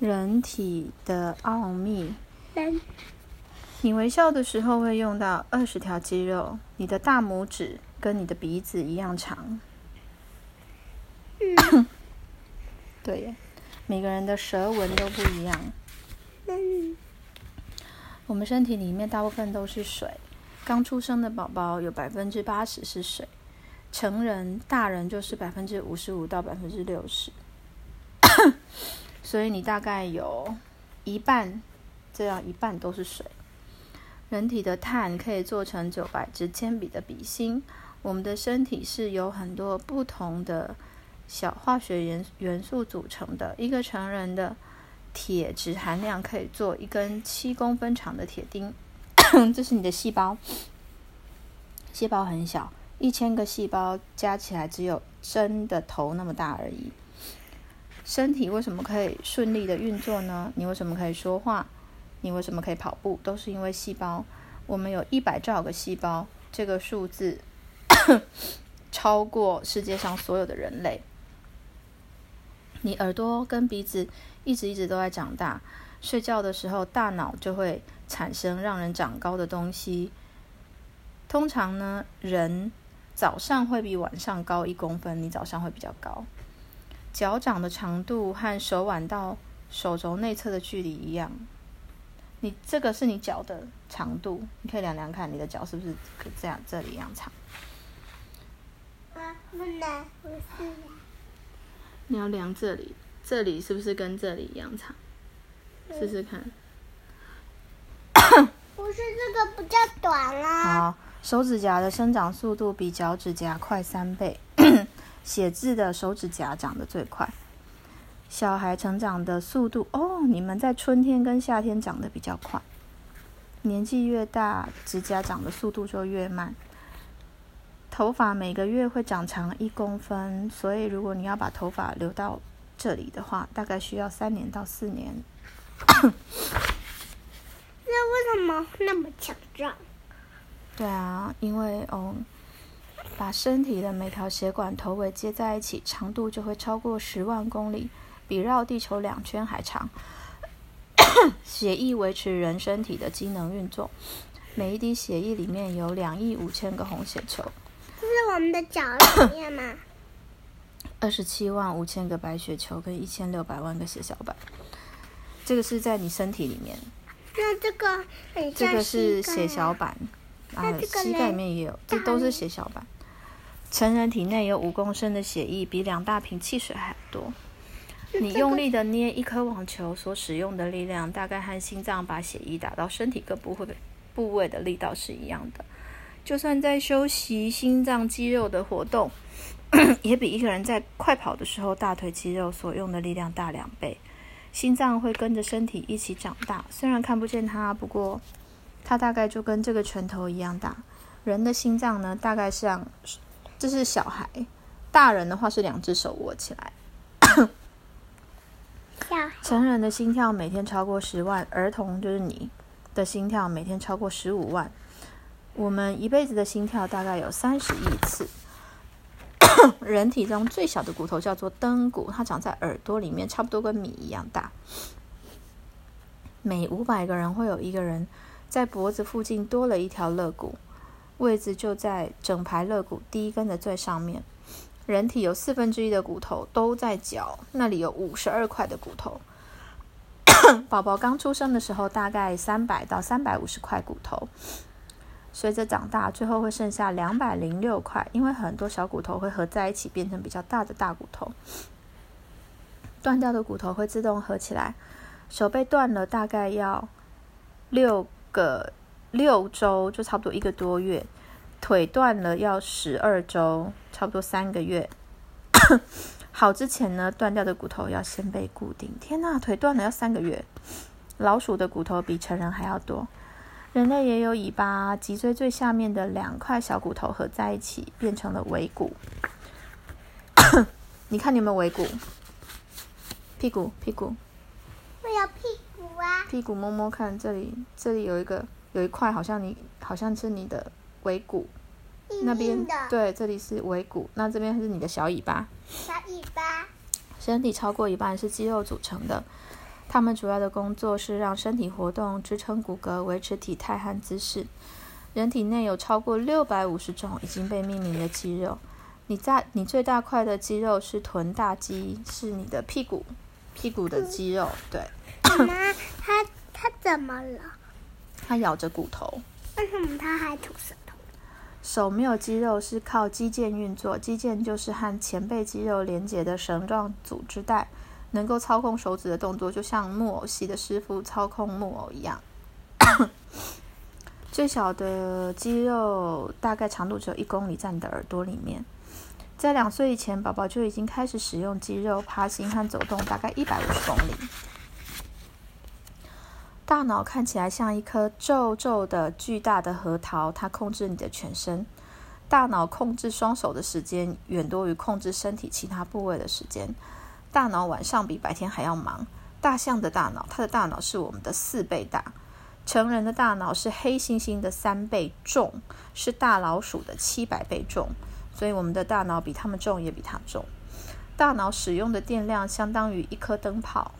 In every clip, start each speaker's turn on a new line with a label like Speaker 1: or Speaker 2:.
Speaker 1: 人体的奥秘。
Speaker 2: 人
Speaker 1: 你微笑的时候会用到二十条肌肉，你的大拇指跟你的鼻子一样长。对耶，每个人的舌纹都不一样。
Speaker 2: 嗯
Speaker 1: 我们身体里面大部分都是水，刚出生的宝宝有百分之八十是水，成人大人就是百分之五十五到百分之六十，所以你大概有一半，这样一半都是水。人体的碳可以做成九百支铅笔的笔芯。我们的身体是由很多不同的小化学元元素组成的。一个成人的铁质含量可以做一根七公分长的铁钉，这是你的细胞。细胞很小，一千个细胞加起来只有针的头那么大而已。身体为什么可以顺利的运作呢？你为什么可以说话？你为什么可以跑步？都是因为细胞。我们有一百兆个细胞，这个数字 超过世界上所有的人类。你耳朵跟鼻子一直一直都在长大，睡觉的时候大脑就会产生让人长高的东西。通常呢，人早上会比晚上高一公分，你早上会比较高。脚掌的长度和手腕到手肘内侧的距离一样。你这个是你脚的长度，你可以量量看，你的脚是不是可这样这里一样长？
Speaker 2: 啊，不能，不是。
Speaker 1: 你要量这里，这里是不是跟这里一样长？试试看。
Speaker 2: 不是这个比较短啊。
Speaker 1: 好，手指甲的生长速度比脚趾甲快三倍，写字的手指甲长得最快。小孩成长的速度哦，你们在春天跟夏天长得比较快。年纪越大，指甲长的速度就越慢。头发每个月会长长一公分，所以如果你要把头发留到这里的话，大概需要三年到四年。
Speaker 2: 那为什么那么强壮？
Speaker 1: 对啊，因为哦，把身体的每条血管头尾接在一起，长度就会超过十万公里，比绕地球两圈还长。血液维持人身体的机能运作，每一滴血液里面有两亿五千个红血球，
Speaker 2: 这是我们的脚里面吗？
Speaker 1: 二十七万五千个白血球跟一千六百万个血小板。这个是在你身体里面，
Speaker 2: 那这个
Speaker 1: 这个是血小板，啊
Speaker 2: 那这，个
Speaker 1: 膝盖里面也有，这都是血小板。成人体内有五公升的血液，比两大瓶汽水还多。你用力的捏一颗网球所使用的力量，大概和心脏把血液打到身体各部位部位的力道是一样的。就算在休息，心脏肌肉的活动 也比一个人在快跑的时候大腿肌肉所用的力量大两倍。心脏会跟着身体一起长大，虽然看不见它，不过它大概就跟这个拳头一样大。人的心脏呢，大概像这是小孩，大人的话是两只手握起来。
Speaker 2: 小
Speaker 1: 成人的心跳每天超过十万，儿童就是你的心跳每天超过十五万。我们一辈子的心跳大概有三十亿次。人体中最小的骨头叫做灯骨，它长在耳朵里面，差不多跟米一样大。每五百个人会有一个人在脖子附近多了一条肋骨，位置就在整排肋骨第一根的最上面。人体有四分之一的骨头都在脚，那里有五十二块的骨头。宝宝刚出生的时候，大概三百到三百五十块骨头，随着长大，最后会剩下两百零六块，因为很多小骨头会合在一起变成比较大的大骨头。断掉的骨头会自动合起来。手被断了，大概要六个六周，就差不多一个多月。腿断了要十二周，差不多三个月。好之前呢，断掉的骨头要先被固定。天呐，腿断了要三个月。老鼠的骨头比成人还要多。人类也有尾巴，脊椎最下面的两块小骨头合在一起，变成了尾骨。你看你有没有尾骨？屁股，屁股，
Speaker 2: 我有屁股啊。
Speaker 1: 屁股摸摸看，这里这里有一个有一块，好像你好像是你的尾骨，那边对，这里是尾骨，那这边是你的小尾巴。
Speaker 2: 小尾巴，
Speaker 1: 身体超过一半是肌肉组成的，它们主要的工作是让身体活动、支撑骨骼、维持体态和姿势。人体内有超过六百五十种已经被命名的肌肉。你在你最大块的肌肉是臀大肌，是你的屁股屁股的肌肉。对，
Speaker 2: 妈妈，它它怎么了？
Speaker 1: 它咬着骨头。
Speaker 2: 为什么它还吐舌头？
Speaker 1: 手没有肌肉是靠肌腱运作，肌腱就是和前背肌肉连接的绳状组织带。能够操控手指的动作，就像木偶戏的师傅操控木偶一样。最小的肌肉大概长度只有一公里，在你的耳朵里面。在两岁以前，宝宝就已经开始使用肌肉爬行和走动，大概一百五十公里。大脑看起来像一颗皱皱的巨大的核桃，它控制你的全身。大脑控制双手的时间远多于控制身体其他部位的时间。大脑晚上比白天还要忙。大象的大脑，它的大脑是我们的四倍大；成人的大脑是黑猩猩的三倍重，是大老鼠的七百倍重。所以我们的大脑比它们重，也比它重。大脑使用的电量相当于一颗灯泡。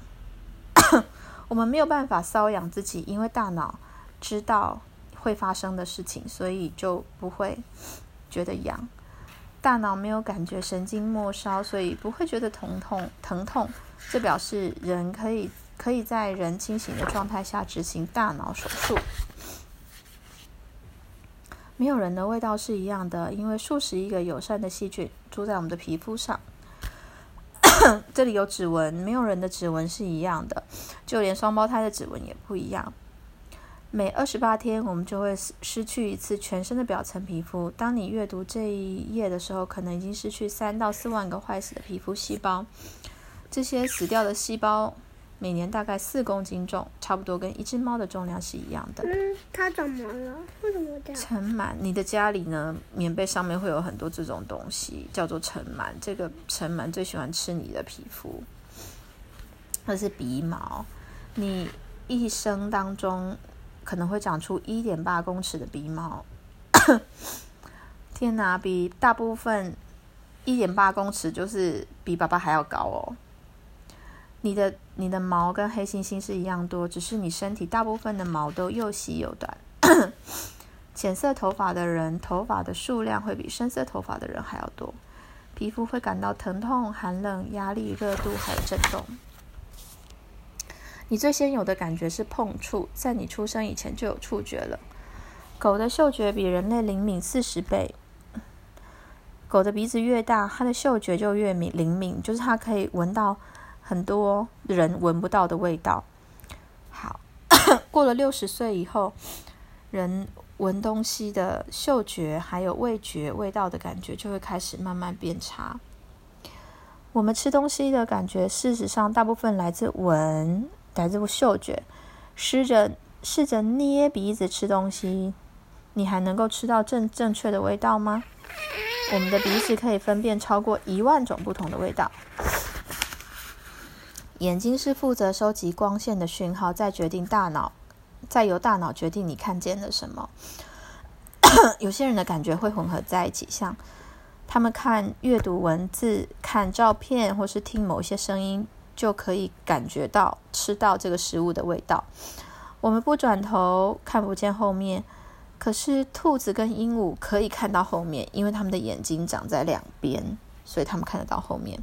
Speaker 1: 我们没有办法瘙痒自己，因为大脑知道会发生的事情，所以就不会觉得痒。大脑没有感觉神经末梢，所以不会觉得疼痛。疼痛，这表示人可以可以在人清醒的状态下执行大脑手术。没有人的味道是一样的，因为数十亿个友善的细菌住在我们的皮肤上。这里有指纹，没有人的指纹是一样的，就连双胞胎的指纹也不一样。每二十八天，我们就会失去一次全身的表层皮肤。当你阅读这一页的时候，可能已经失去三到四万个坏死的皮肤细胞。这些死掉的细胞每年大概四公斤重，差不多跟一只猫的重量是一样的。
Speaker 2: 嗯，它怎么了？为什么这样？
Speaker 1: 尘螨，你的家里呢？棉被上面会有很多这种东西，叫做尘螨。这个尘螨最喜欢吃你的皮肤，那是鼻毛。你一生当中。可能会长出一点八公尺的鼻毛，天哪，比大部分一点八公尺就是比爸爸还要高哦。你的你的毛跟黑猩猩是一样多，只是你身体大部分的毛都又细又短。浅色头发的人，头发的数量会比深色头发的人还要多，皮肤会感到疼痛、寒冷、压力、热度还有震动。你最先有的感觉是碰触，在你出生以前就有触觉了。狗的嗅觉比人类灵敏四十倍。狗的鼻子越大，它的嗅觉就越敏灵敏，就是它可以闻到很多人闻不到的味道。好，过了六十岁以后，人闻东西的嗅觉还有味觉味道的感觉就会开始慢慢变差。我们吃东西的感觉，事实上大部分来自闻。来自嗅觉，试着试着捏鼻子吃东西，你还能够吃到正正确的味道吗？我们的鼻子可以分辨超过一万种不同的味道。眼睛是负责收集光线的讯号，再决定大脑，再由大脑决定你看见了什么。有些人的感觉会混合在一起，像他们看阅读文字、看照片，或是听某些声音。就可以感觉到吃到这个食物的味道。我们不转头看不见后面，可是兔子跟鹦鹉可以看到后面，因为它们的眼睛长在两边，所以它们看得到后面。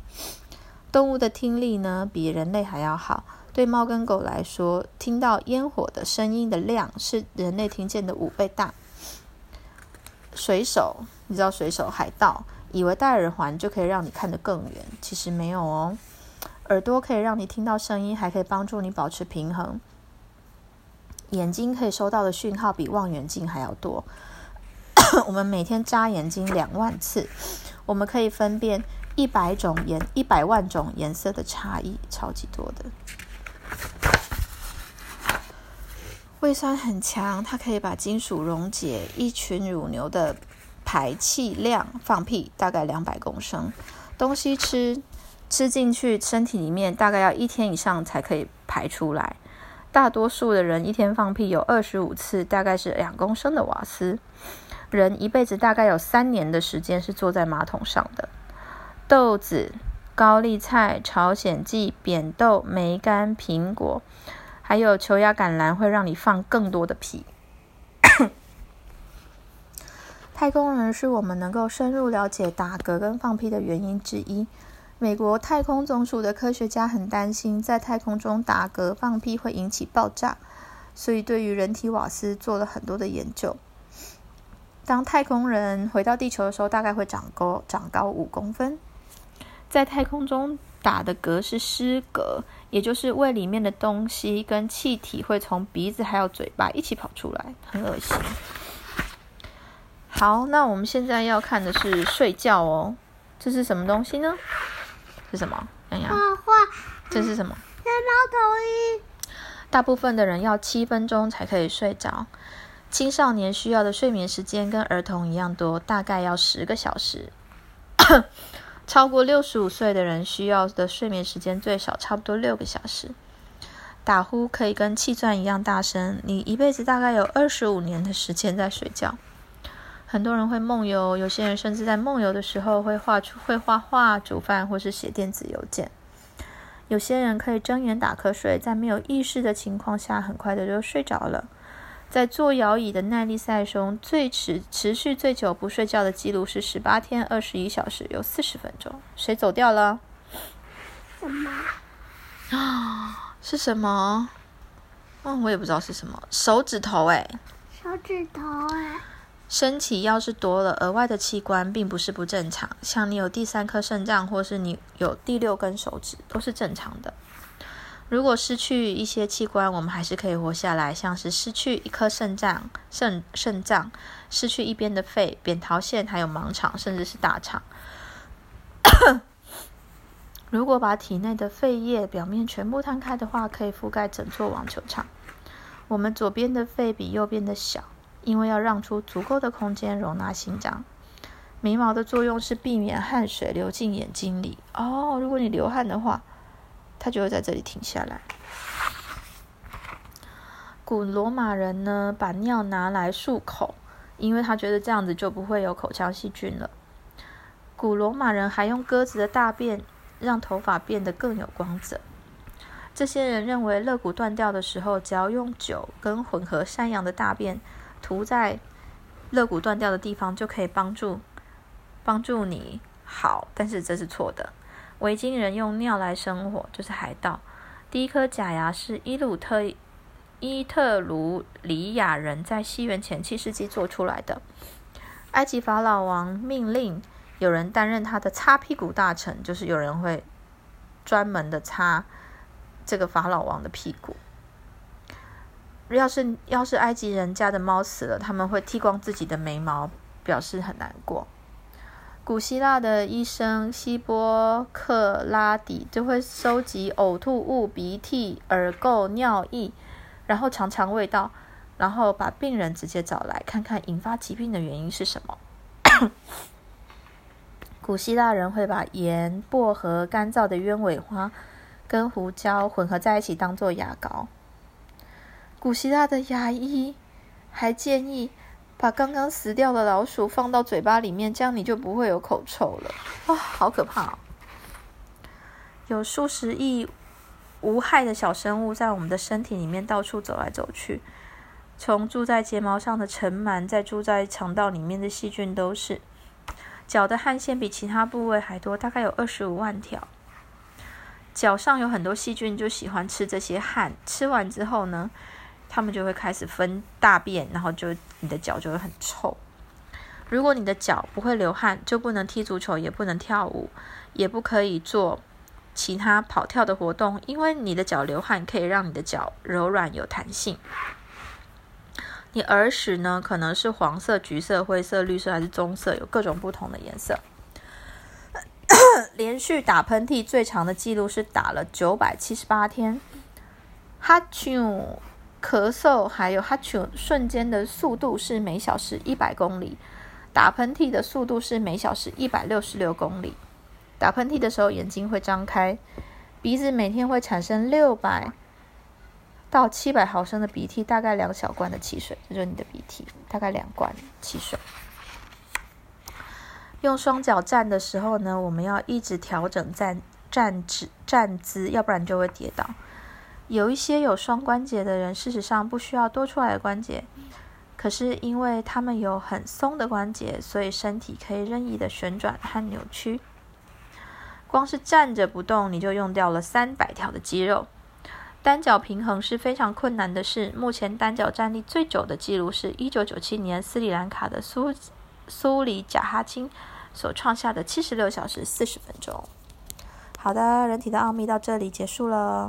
Speaker 1: 动物的听力呢，比人类还要好。对猫跟狗来说，听到烟火的声音的量是人类听见的五倍大。水手，你知道水手海盗以为戴耳环就可以让你看得更远，其实没有哦。耳朵可以让你听到声音，还可以帮助你保持平衡。眼睛可以收到的讯号比望远镜还要多。我们每天眨眼睛两万次，我们可以分辨一百种颜、一百万种颜色的差异，超级多的。胃酸很强，它可以把金属溶解。一群乳牛的排气量，放屁大概两百公升。东西吃。吃进去身体里面大概要一天以上才可以排出来。大多数的人一天放屁有二十五次，大概是两公升的瓦斯。人一辈子大概有三年的时间是坐在马桶上的。豆子高丽菜、朝鲜蓟、扁豆、梅干、苹果，还有球芽甘蓝，会让你放更多的屁。太空人是我们能够深入了解打嗝跟放屁的原因之一。美国太空总署的科学家很担心，在太空中打嗝放屁会引起爆炸，所以对于人体瓦斯做了很多的研究。当太空人回到地球的时候，大概会长高长高五公分。在太空中打的嗝是失嗝，也就是胃里面的东西跟气体会从鼻子还有嘴巴一起跑出来，很恶心。好，那我们现在要看的是睡觉哦。这是什么东西呢？是什么？洋洋，
Speaker 2: 画画。
Speaker 1: 这是什么？
Speaker 2: 天猫头鹰。
Speaker 1: 大部分的人要七分钟才可以睡着。青少年需要的睡眠时间跟儿童一样多，大概要十个小时。超过六十五岁的人需要的睡眠时间最少差不多六个小时。打呼可以跟气钻一样大声，你一辈子大概有二十五年的时间在睡觉。很多人会梦游，有些人甚至在梦游的时候会画出、会画画、煮饭或是写电子邮件。有些人可以睁眼打瞌睡，在没有意识的情况下，很快的就睡着了。在坐摇椅的耐力赛中，最持持续最久不睡觉的记录是十八天二十一小时有四十分钟。谁走掉了？
Speaker 2: 什么？
Speaker 1: 啊？是什么？嗯，我也不知道是什么。手指头哎。
Speaker 2: 手指头哎。
Speaker 1: 身体要是多了额外的器官，并不是不正常。像你有第三颗肾脏，或是你有第六根手指，都是正常的。如果失去一些器官，我们还是可以活下来。像是失去一颗肾脏、肾肾脏，失去一边的肺、扁桃腺，还有盲肠，甚至是大肠。如果把体内的肺叶表面全部摊开的话，可以覆盖整座网球场。我们左边的肺比右边的小。因为要让出足够的空间容纳心脏，眉毛的作用是避免汗水流进眼睛里。哦，如果你流汗的话，他就会在这里停下来。古罗马人呢，把尿拿来漱口，因为他觉得这样子就不会有口腔细菌了。古罗马人还用鸽子的大便让头发变得更有光泽。这些人认为肋骨断掉的时候，只要用酒跟混合山羊的大便。涂在肋骨断掉的地方就可以帮助帮助你好，但是这是错的。维京人用尿来生活，就是海盗。第一颗假牙是伊鲁特伊特鲁里亚人在西元前七世纪做出来的。埃及法老王命令有人担任他的擦屁股大臣，就是有人会专门的擦这个法老王的屁股。要是要是埃及人家的猫死了，他们会剃光自己的眉毛，表示很难过。古希腊的医生希波克拉底就会收集呕吐物、鼻涕、耳垢、尿液，然后尝尝味道，然后把病人直接找来看看引发疾病的原因是什么。古希腊人会把盐、薄荷、干燥的鸢尾花跟胡椒混合在一起当做牙膏。古希腊的牙医还建议把刚刚死掉的老鼠放到嘴巴里面，这样你就不会有口臭了。啊，好可怕哦！有数十亿无害的小生物在我们的身体里面到处走来走去，从住在睫毛上的尘螨，再住在肠道里面的细菌都是。脚的汗腺比其他部位还多，大概有二十五万条。脚上有很多细菌，就喜欢吃这些汗。吃完之后呢？他们就会开始分大便，然后就你的脚就会很臭。如果你的脚不会流汗，就不能踢足球，也不能跳舞，也不可以做其他跑跳的活动，因为你的脚流汗可以让你的脚柔软有弹性。你耳屎呢，可能是黄色、橘色、灰色、绿色还是棕色，有各种不同的颜色。连续打喷嚏最长的记录是打了九百七十八天。哈啾。咳嗽还有哈啾瞬间的速度是每小时一百公里，打喷嚏的速度是每小时一百六十六公里。打喷嚏的时候眼睛会张开，鼻子每天会产生六百到七百毫升的鼻涕，大概两小罐的汽水，这就是你的鼻涕，大概两罐汽水。用双脚站的时候呢，我们要一直调整站站姿站姿，要不然就会跌倒。有一些有双关节的人，事实上不需要多出来的关节，可是因为他们有很松的关节，所以身体可以任意的旋转和扭曲。光是站着不动，你就用掉了三百条的肌肉。单脚平衡是非常困难的事。目前单脚站立最久的记录是一九九七年斯里兰卡的苏苏里贾哈钦所创下的七十六小时四十分钟。好的，人体的奥秘到这里结束了。